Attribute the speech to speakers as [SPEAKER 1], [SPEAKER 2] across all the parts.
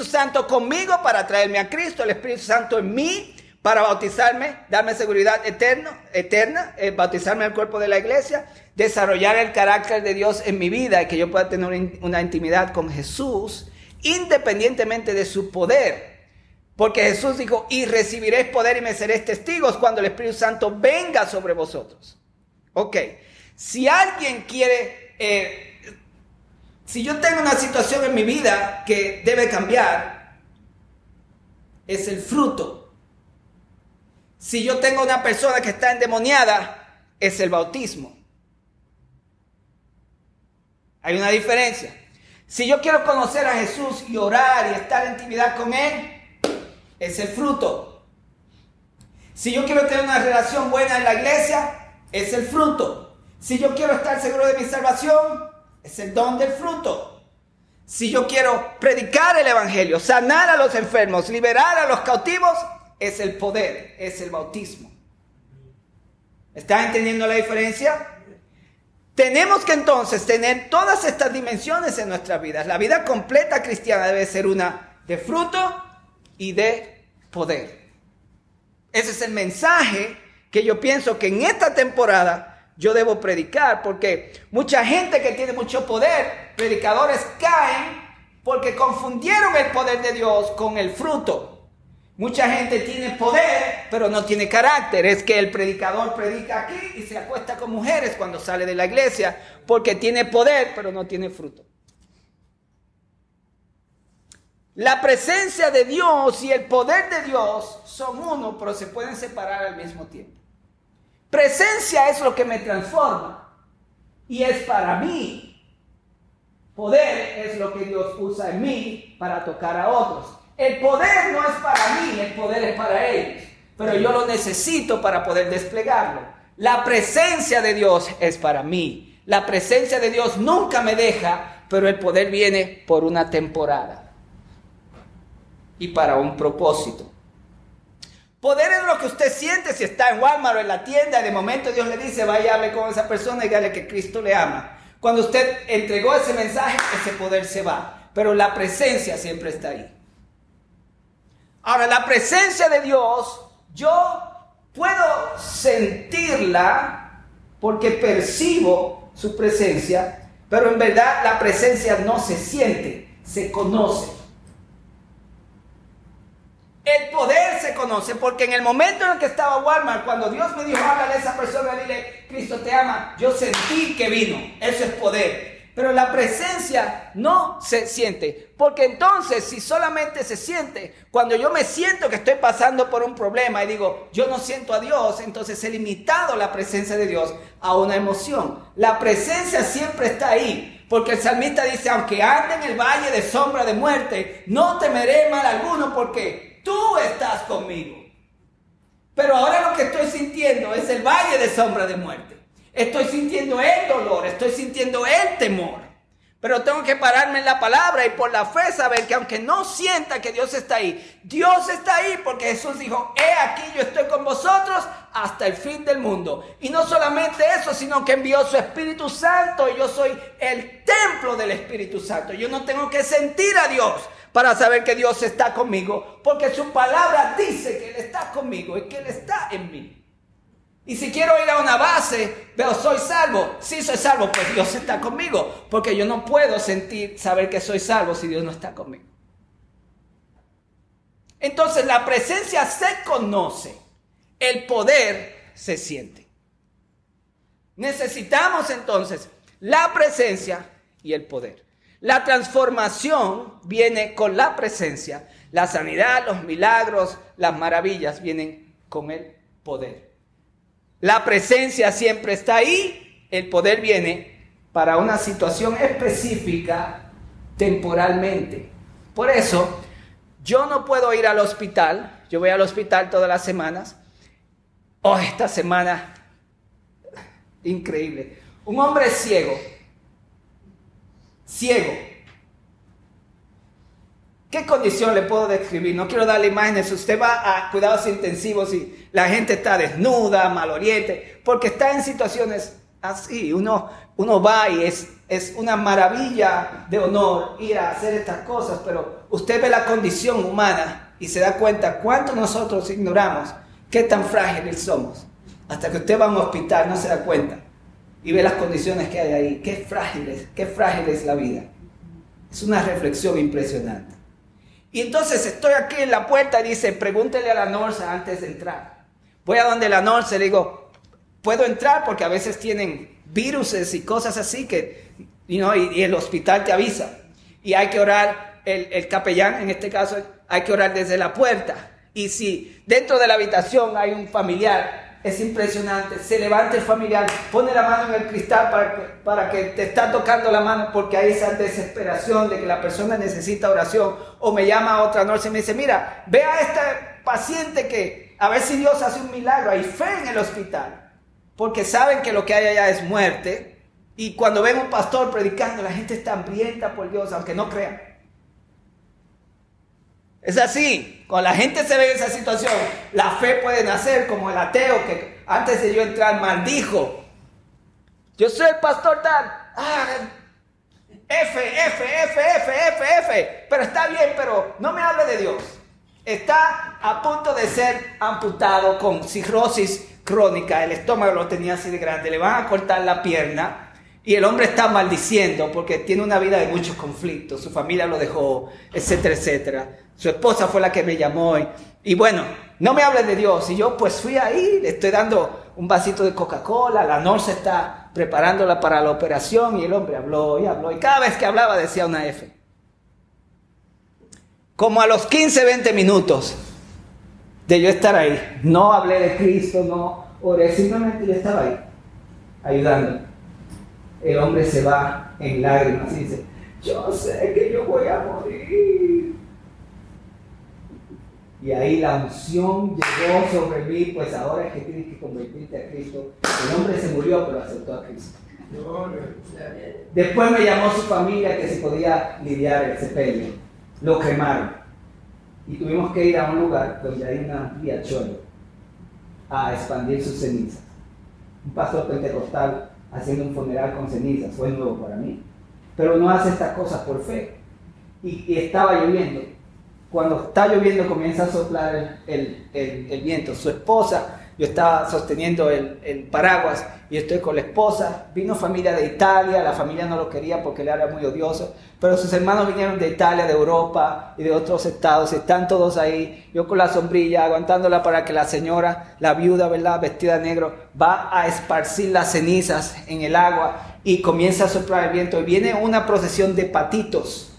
[SPEAKER 1] Espíritu Santo conmigo para traerme a Cristo, el Espíritu Santo en mí para bautizarme, darme seguridad eterno, eterna, eh, bautizarme al cuerpo de la iglesia, desarrollar el carácter de Dios en mi vida y que yo pueda tener una intimidad con Jesús, independientemente de su poder. Porque Jesús dijo, y recibiréis poder y me seréis testigos cuando el Espíritu Santo venga sobre vosotros. Ok, si alguien quiere, eh, si yo tengo una situación en mi vida que debe cambiar, es el fruto si yo tengo una persona que está endemoniada, es el bautismo. Hay una diferencia. Si yo quiero conocer a Jesús y orar y estar en intimidad con Él, es el fruto. Si yo quiero tener una relación buena en la iglesia, es el fruto. Si yo quiero estar seguro de mi salvación, es el don del fruto. Si yo quiero predicar el Evangelio, sanar a los enfermos, liberar a los cautivos, es el poder, es el bautismo. ¿Están entendiendo la diferencia? Tenemos que entonces tener todas estas dimensiones en nuestras vidas. La vida completa cristiana debe ser una de fruto y de poder. Ese es el mensaje que yo pienso que en esta temporada yo debo predicar, porque mucha gente que tiene mucho poder, predicadores caen porque confundieron el poder de Dios con el fruto. Mucha gente tiene poder, pero no tiene carácter. Es que el predicador predica aquí y se acuesta con mujeres cuando sale de la iglesia, porque tiene poder, pero no tiene fruto. La presencia de Dios y el poder de Dios son uno, pero se pueden separar al mismo tiempo. Presencia es lo que me transforma y es para mí. Poder es lo que Dios usa en mí para tocar a otros. El poder no es para mí, el poder es para ellos. Pero yo lo necesito para poder desplegarlo. La presencia de Dios es para mí. La presencia de Dios nunca me deja, pero el poder viene por una temporada y para un propósito. Poder es lo que usted siente si está en Walmart o en la tienda de momento Dios le dice, vaya hable con esa persona y dígale que Cristo le ama. Cuando usted entregó ese mensaje, ese poder se va, pero la presencia siempre está ahí. Ahora, la presencia de Dios, yo puedo sentirla porque percibo su presencia, pero en verdad la presencia no se siente, se conoce. El poder porque en el momento en el que estaba Walmart, cuando Dios me dijo, háblale a esa persona, dile, Cristo te ama, yo sentí que vino. Eso es poder. Pero la presencia no se siente. Porque entonces, si solamente se siente, cuando yo me siento que estoy pasando por un problema y digo, yo no siento a Dios, entonces he limitado la presencia de Dios a una emoción. La presencia siempre está ahí. Porque el salmista dice, aunque ande en el valle de sombra de muerte, no temeré mal alguno porque tú estás conmigo. Pero ahora lo que estoy sintiendo es el valle de sombra de muerte. Estoy sintiendo el dolor, estoy sintiendo el temor. Pero tengo que pararme en la palabra y por la fe saber que aunque no sienta que Dios está ahí, Dios está ahí porque Jesús dijo, he aquí yo estoy con vosotros hasta el fin del mundo. Y no solamente eso, sino que envió su Espíritu Santo y yo soy el templo del Espíritu Santo. Yo no tengo que sentir a Dios para saber que Dios está conmigo, porque su palabra dice que Él está conmigo y que Él está en mí. Y si quiero ir a una base, veo, soy salvo. Si soy salvo, pues Dios está conmigo. Porque yo no puedo sentir, saber que soy salvo si Dios no está conmigo. Entonces la presencia se conoce, el poder se siente. Necesitamos entonces la presencia y el poder. La transformación viene con la presencia. La sanidad, los milagros, las maravillas vienen con el poder. La presencia siempre está ahí, el poder viene para una situación específica temporalmente. Por eso, yo no puedo ir al hospital, yo voy al hospital todas las semanas. Oh, esta semana, increíble. Un hombre ciego, ciego, ¿Qué condición le puedo describir? No quiero darle imágenes. Usted va a cuidados intensivos y la gente está desnuda, mal oriente, porque está en situaciones Así, uno, uno va y es, es una maravilla de honor ir a hacer estas cosas, pero usted ve la condición humana y se da cuenta cuánto nosotros ignoramos qué tan frágiles somos. Hasta que usted va a un hospital no se da cuenta y ve las condiciones que hay ahí. Qué frágiles, qué frágil es la vida. Es una reflexión impresionante. Y entonces estoy aquí en la puerta y dice, pregúntele a la Norsa antes de entrar. Voy a donde la Norsa y le digo, puedo entrar porque a veces tienen viruses y cosas así que, y, el hospital te avisa. Y hay que orar, el, el capellán en este caso, hay que orar desde la puerta. Y si dentro de la habitación hay un familiar, es impresionante. Se levanta el familiar, pone la mano en el cristal para que, para que te está tocando la mano porque hay esa desesperación de que la persona necesita oración. O me llama otra noche y me dice, mira, ve a este paciente que a ver si Dios hace un milagro. Hay fe en el hospital porque saben que lo que hay allá es muerte. Y cuando ven un pastor predicando, la gente está hambrienta por Dios, aunque no crean. Es así, cuando la gente se ve en esa situación, la fe puede nacer como el ateo que antes de yo entrar maldijo. Yo soy el pastor tal. Ah, F, F, F, F, F, F. Pero está bien, pero no me hable de Dios. Está a punto de ser amputado con cirrosis crónica, el estómago lo tenía así de grande, le van a cortar la pierna y el hombre está maldiciendo porque tiene una vida de muchos conflictos, su familia lo dejó, etcétera, etcétera. Su esposa fue la que me llamó y, bueno, no me hable de Dios. Y yo pues fui ahí, le estoy dando un vasito de Coca-Cola, la Norse está preparándola para la operación y el hombre habló y habló y cada vez que hablaba decía una F. Como a los 15, 20 minutos, de yo estar ahí. No hablé de Cristo, no oré, simplemente yo estaba ahí, ayudando. El hombre se va en lágrimas y dice, yo sé que yo voy a morir. Y ahí la unción llegó sobre mí, pues ahora es que tienes que convertirte a Cristo. El hombre se murió, pero aceptó a Cristo. Después me llamó su familia que se podía lidiar el sepelio. Lo quemaron y tuvimos que ir a un lugar donde hay una riachuelo a expandir sus cenizas. Un pastor pentecostal haciendo un funeral con cenizas, fue nuevo para mí. Pero no hace estas cosas por fe. Y, estaba lloviendo. Cuando está lloviendo comienza a soplar el, el viento. Su esposa yo estaba sosteniendo el, paraguas y estoy con la esposa. Vino familia de Italia, la familia no lo quería porque él era muy odioso, pero sus hermanos vinieron de Italia, de Europa y de otros estados, están todos ahí. Yo con la sombrilla, aguantándola para que la señora, la viuda, ¿verdad? Vestida de negro, va a esparcir las cenizas en el agua y comienza a soplar el viento y viene una procesión de patitos.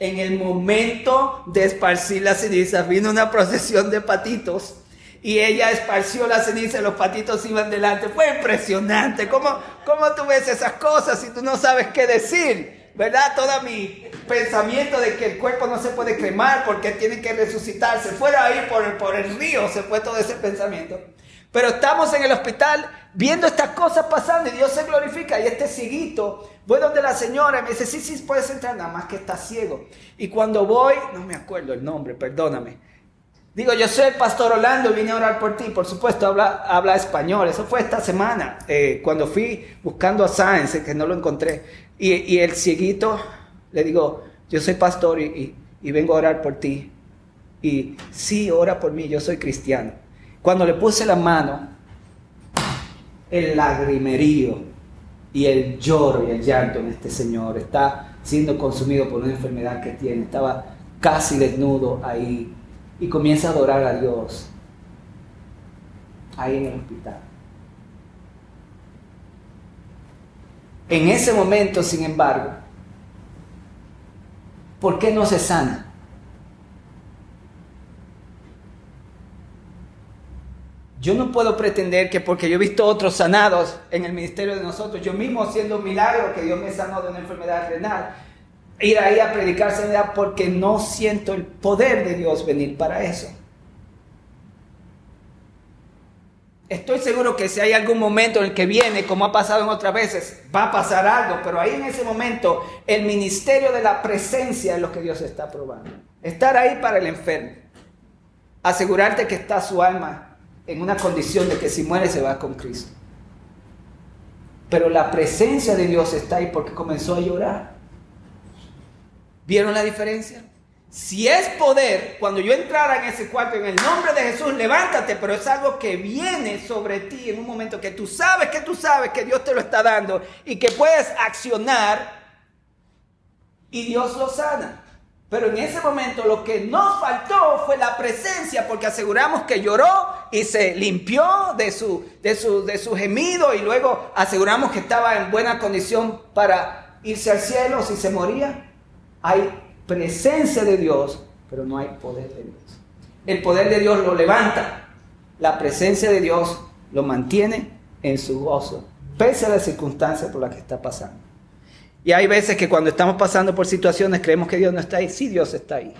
[SPEAKER 1] En el momento de esparcir las cenizas, vino una procesión de patitos y ella esparció la ceniza y los patitos iban delante. Fue impresionante. ¿Cómo, ¿Cómo tú ves esas cosas si tú no sabes qué decir? ¿Verdad? Todo mi pensamiento de que el cuerpo no se puede cremar porque tiene que resucitarse. Fuera ahí por el, por el río se fue todo ese pensamiento. Pero estamos en el hospital viendo estas cosas pasando y Dios se glorifica. Y este cieguito, voy donde la señora me dice, sí, sí, puedes entrar, nada más que está ciego. Y cuando voy, no me acuerdo el nombre, perdóname Digo, yo soy el pastor Orlando, vine a orar por ti, por supuesto, habla, habla español. Eso fue esta semana, eh, cuando fui buscando a Sáenz, que no lo encontré. Y, el cieguito, le digo, yo soy pastor y, vengo a orar por ti. Y sí, ora por mí, yo soy cristiano. Cuando le puse la mano, el lagrimerío y el lloro y el llanto en este señor está siendo consumido por una enfermedad que tiene. Estaba casi desnudo ahí y comienza a adorar a Dios ahí en el hospital. En ese momento, sin embargo, ¿por qué no se sana? Yo no puedo pretender que porque yo he visto otros sanados en el ministerio de nosotros, yo mismo haciendo un milagro que Dios me sanó de una enfermedad renal, ir ahí a predicar sanidad porque no siento el poder de Dios venir para eso. Estoy seguro que si hay algún momento en el que viene, como ha pasado en otras veces, va a pasar algo, pero ahí en ese momento el ministerio de la presencia es lo que Dios está probando. Estar ahí para el enfermo. Asegurarte que está su alma en una condición de que si muere se va con Cristo. Pero la presencia de Dios está ahí porque comenzó a llorar. ¿Vieron la diferencia? Si es poder, cuando yo entrara en ese cuarto en el nombre de Jesús, levántate, pero es algo que viene sobre ti en un momento que tú sabes que tú sabes que Dios te lo está dando y que puedes accionar y Dios lo sana. Pero en ese momento lo que nos faltó fue la presencia porque aseguramos que lloró y se limpió de su, de su, de su gemido y luego aseguramos que estaba en buena condición para irse al cielo si se moría. Hay presencia de Dios, pero no hay poder de Dios. El poder de Dios lo levanta, la presencia de Dios lo mantiene en su gozo, pese a las circunstancias por las que está pasando. Y hay veces que cuando estamos pasando por situaciones creemos que Dios no está ahí, sí Dios está ahí.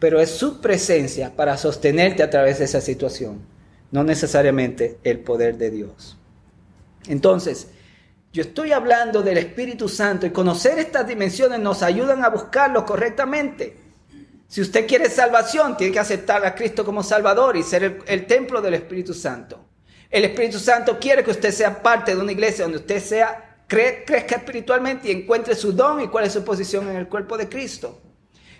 [SPEAKER 1] Pero es su presencia para sostenerte a través de esa situación, no necesariamente el poder de Dios. Entonces, yo estoy hablando del Espíritu Santo y conocer estas dimensiones nos ayudan a buscarlo correctamente. Si usted quiere salvación, tiene que aceptar a Cristo como Salvador y ser el, templo del Espíritu Santo. El Espíritu Santo quiere que usted sea parte de una iglesia donde usted sea, crezca espiritualmente y encuentre su don y cuál es su posición en el cuerpo de Cristo.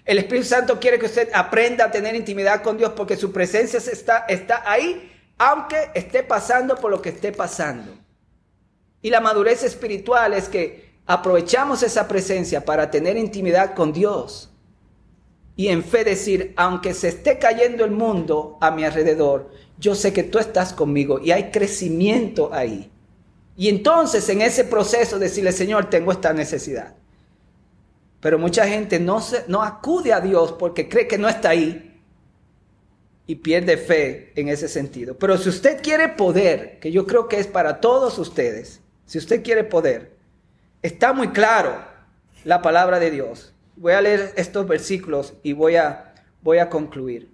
[SPEAKER 1] El Espíritu Santo quiere que usted aprenda a tener intimidad con Dios porque su presencia está, está ahí, aunque esté pasando por lo que esté pasando. Y la madurez espiritual es que aprovechamos esa presencia para tener intimidad con Dios. Y en fe decir, aunque se esté cayendo el mundo a mi alrededor, yo sé que tú estás conmigo y hay crecimiento ahí. Y entonces en ese proceso decirle, Señor, tengo esta necesidad. Pero mucha gente no, se, no acude a Dios porque cree que no está ahí y pierde fe en ese sentido. Pero si usted quiere poder, que yo creo que es para todos ustedes, si usted quiere poder, está muy claro la palabra de Dios. Voy a leer estos versículos y voy a, voy a concluir.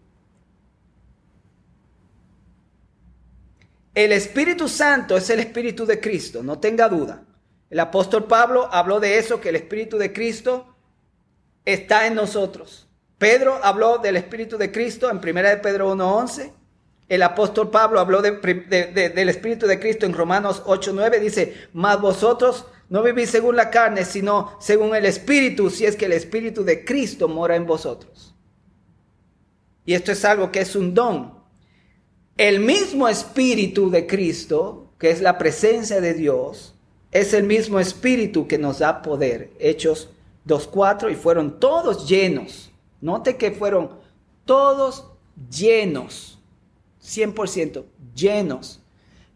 [SPEAKER 1] El Espíritu Santo es el Espíritu de Cristo, no tenga duda. El apóstol Pablo habló de eso, que el Espíritu de Cristo está en nosotros. Pedro habló del Espíritu de Cristo en 1 de Pedro 1.11. El apóstol Pablo habló del Espíritu de Cristo en Romanos 8:9. Dice, mas vosotros no vivís según la carne, sino según el Espíritu, si es que el Espíritu de Cristo mora en vosotros. Y esto es algo que es un don. El mismo Espíritu de Cristo, que es la presencia de Dios, es el mismo Espíritu que nos da poder. Hechos 2.4 y fueron todos llenos. Note que fueron todos llenos 100% llenos,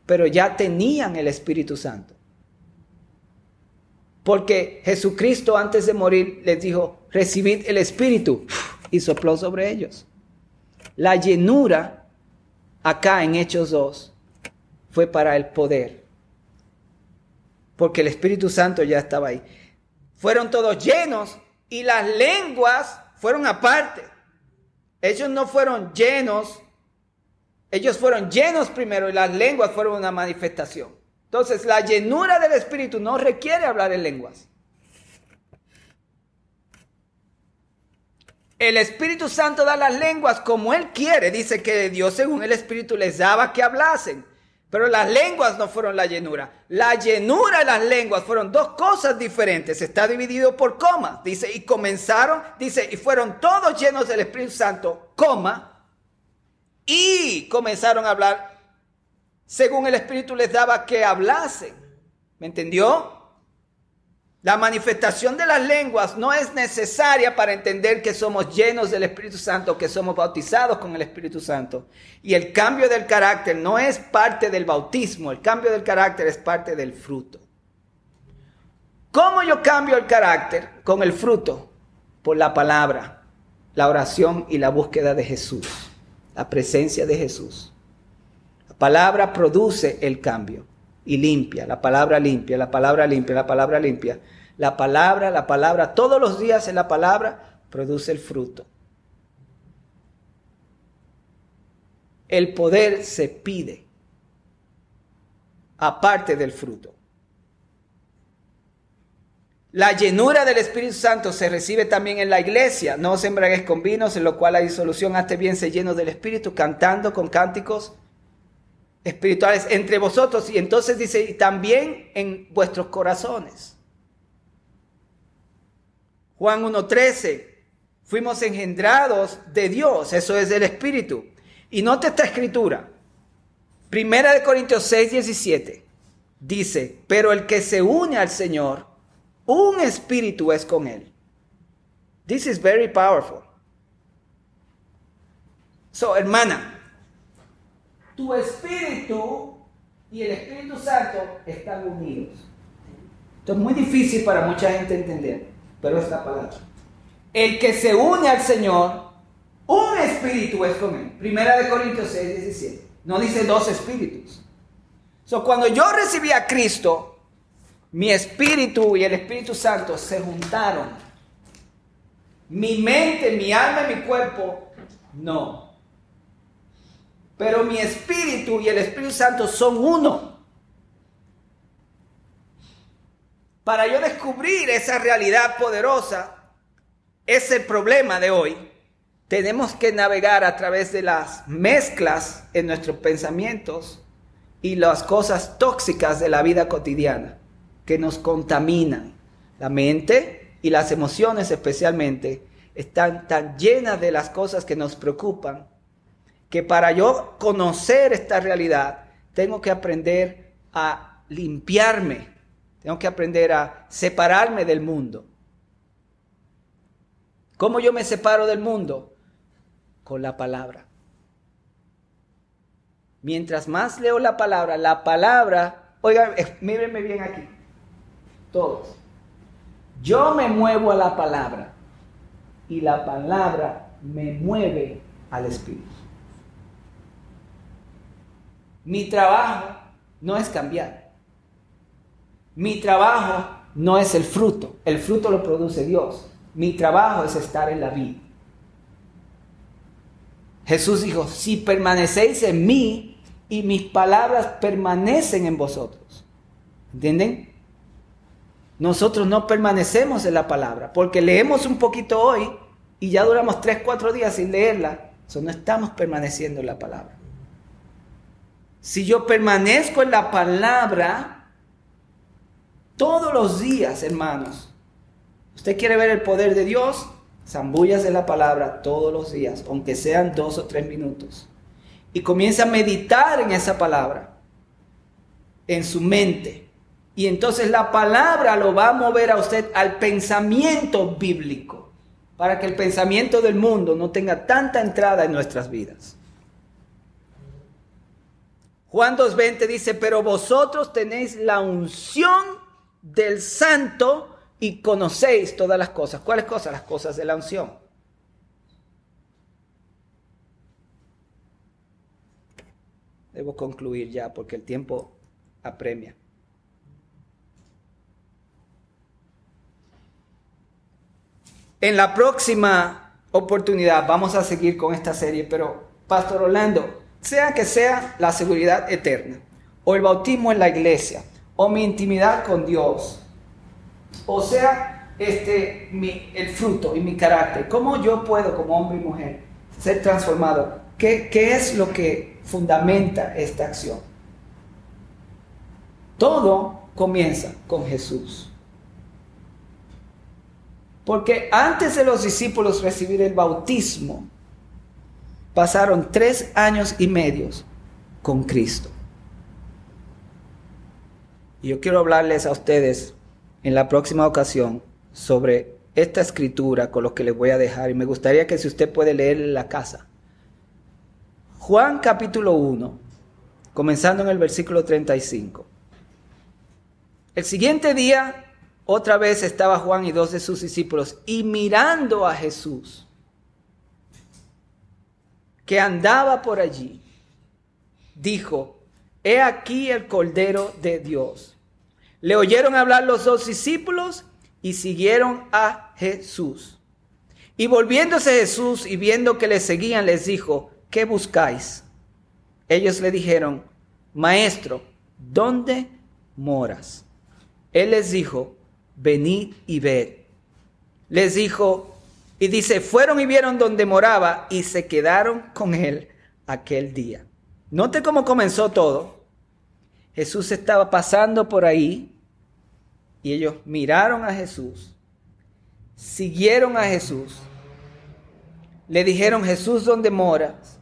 [SPEAKER 1] pero ya tenían el Espíritu Santo. Porque Jesucristo antes de morir les dijo, recibid el Espíritu y sopló sobre ellos. La llenura acá en Hechos 2 fue para el poder. Porque el Espíritu Santo ya estaba ahí. Fueron todos llenos y las lenguas fueron aparte. Ellos no fueron llenos ellos fueron llenos primero y las lenguas fueron una manifestación. Entonces, la llenura del Espíritu no requiere hablar en lenguas. El Espíritu Santo da las lenguas como Él quiere. Dice que Dios según el Espíritu les daba que hablasen. Pero las lenguas no fueron la llenura. La llenura y las lenguas fueron dos cosas diferentes. Está dividido por comas. Dice, y comenzaron, dice, y fueron todos llenos del Espíritu Santo, coma, y comenzaron a hablar según el Espíritu les daba que hablasen. ¿Me entendió? La manifestación de las lenguas no es necesaria para entender que somos llenos del Espíritu Santo, que somos bautizados con el Espíritu Santo. Y el cambio del carácter no es parte del bautismo, el cambio del carácter es parte del fruto. ¿Cómo yo cambio el carácter con el fruto? Por la palabra, la oración y la búsqueda de Jesús la presencia de Jesús. La palabra produce el cambio y limpia, la palabra limpia, la palabra limpia, la palabra limpia. La palabra, la palabra, todos los días en la palabra produce el fruto. El poder se pide aparte del fruto. La llenura del Espíritu Santo se recibe también en la iglesia. No os con vinos, en lo cual hay solución. Hazte bien, se lleno del Espíritu, cantando con cánticos espirituales entre vosotros y entonces dice, y también en vuestros corazones. Juan 1.13, fuimos engendrados de Dios, eso es del Espíritu. Y note esta escritura, Primera de Corintios 6, 17, dice, pero el que se une al Señor, un espíritu es con él. This is very powerful. So, hermana, tu espíritu y el Espíritu Santo están unidos. Esto es muy difícil para mucha gente entender, pero es la palabra. El que se une al Señor, un espíritu es con él. Primera de Corintios 6, 17. No dice dos espíritus. So, cuando yo recibí a Cristo, mi espíritu y el Espíritu Santo se juntaron. Mi mente, mi alma y mi cuerpo, no. Pero mi espíritu y el Espíritu Santo son uno. Para yo descubrir esa realidad poderosa, es el problema de hoy. Tenemos que navegar a través de las mezclas en nuestros pensamientos y las cosas tóxicas de la vida cotidiana que nos contaminan. La mente y las emociones especialmente están tan llenas de las cosas que nos preocupan que para yo conocer esta realidad tengo que aprender a limpiarme, tengo que aprender a separarme del mundo. ¿Cómo yo me separo del mundo? Con la palabra. Mientras más leo la palabra, la palabra, oigan, mírenme bien aquí, todos. Yo me muevo a la palabra y la palabra me mueve al Espíritu. Mi trabajo no es cambiar. Mi trabajo no es el fruto. El fruto lo produce Dios. Mi trabajo es estar en la vida. Jesús dijo, si permanecéis en mí y mis palabras permanecen en vosotros. ¿Entienden? Nosotros no permanecemos en la palabra, porque leemos un poquito hoy y ya duramos tres, cuatro días sin leerla. Eso no estamos permaneciendo en la palabra. Si yo permanezco en la palabra todos los días, hermanos, Usted quiere ver el poder de Dios, zambullas de la palabra todos los días, aunque sean dos o tres minutos. Y comienza a meditar en esa palabra, en su mente. Y entonces la palabra lo va a mover a usted al pensamiento bíblico, para que el pensamiento del mundo no tenga tanta entrada en nuestras vidas. Juan 2.20 dice, pero vosotros tenéis la unción del santo y conocéis todas las cosas. ¿Cuáles cosas? Las cosas de la unción. Debo concluir ya porque el tiempo apremia. En la próxima oportunidad vamos a seguir con esta serie, pero Pastor Orlando, sea que sea la seguridad eterna, o el bautismo en la iglesia, o mi intimidad con Dios, o sea, este, el fruto y mi carácter. ¿Cómo yo puedo, como hombre y mujer, ser transformado? ¿Qué, ¿Qué es lo que fundamenta esta acción? Todo comienza con Jesús. Porque antes de los discípulos recibir el bautismo, pasaron tres años y medios con Cristo. Y yo quiero hablarles a ustedes en la próxima ocasión sobre esta escritura con lo que les voy a dejar y me gustaría que si usted puede leer en la casa. Juan capítulo 1, comenzando en el versículo 35. El siguiente día, otra vez estaba Juan y dos de sus discípulos y mirando a Jesús, que andaba por allí, dijo, he aquí el Cordero de Dios le oyeron hablar los dos discípulos y siguieron a Jesús. Y volviéndose Jesús y viendo que le seguían, les dijo, ¿qué buscáis? Ellos le dijeron, Maestro, ¿dónde moras? Él les dijo, venid y ved. Les dijo, y dice, fueron y vieron donde moraba y se quedaron con él aquel día. Note cómo comenzó todo. Jesús estaba pasando por ahí y ellos miraron a Jesús, siguieron a Jesús, le dijeron Jesús dónde moras,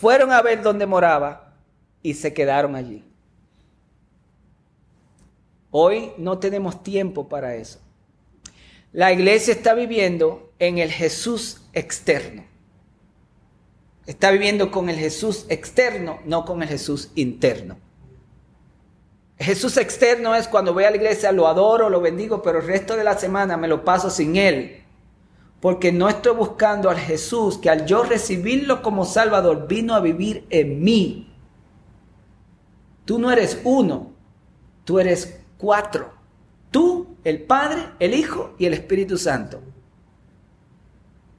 [SPEAKER 1] fueron a ver dónde moraba y se quedaron allí. Hoy no tenemos tiempo para eso. La iglesia está viviendo en el Jesús externo. Está viviendo con el Jesús externo, no con el Jesús interno. Jesús externo es cuando voy a la iglesia, lo adoro, lo bendigo, pero el resto de la semana me lo paso sin Él. Porque no estoy buscando al Jesús que al yo recibirlo como Salvador vino a vivir en mí. Tú no eres uno, tú eres cuatro. Tú, el Padre, el Hijo y el Espíritu Santo.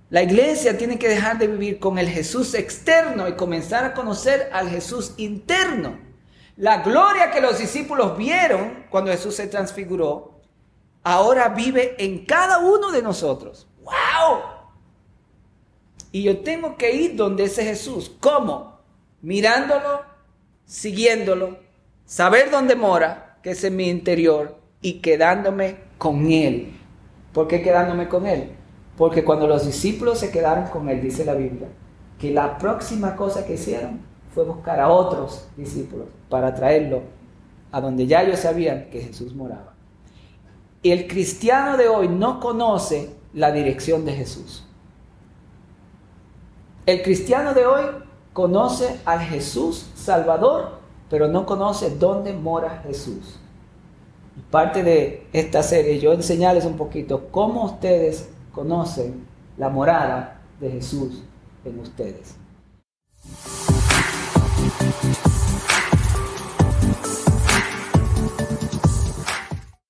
[SPEAKER 1] La iglesia tiene que dejar de vivir con el Jesús externo y comenzar a conocer al Jesús interno. La gloria que los discípulos vieron cuando Jesús se transfiguró, ahora vive en cada uno de nosotros. ¡Wow! Y yo tengo que ir donde ese Jesús. ¿Cómo? Mirándolo, siguiéndolo, saber dónde mora, que es en mi interior, y quedándome con Él. ¿Por qué quedándome con Él? Porque cuando los discípulos se quedaron con Él, dice la Biblia, que la próxima cosa que hicieron fue buscar a otros discípulos para traerlo a donde ya ellos sabían que Jesús moraba. Y el cristiano de hoy no conoce la dirección de Jesús. El cristiano de hoy conoce al Jesús Salvador, pero no conoce dónde mora Jesús parte de esta serie, yo enseñarles un poquito cómo ustedes conocen la morada de Jesús en ustedes.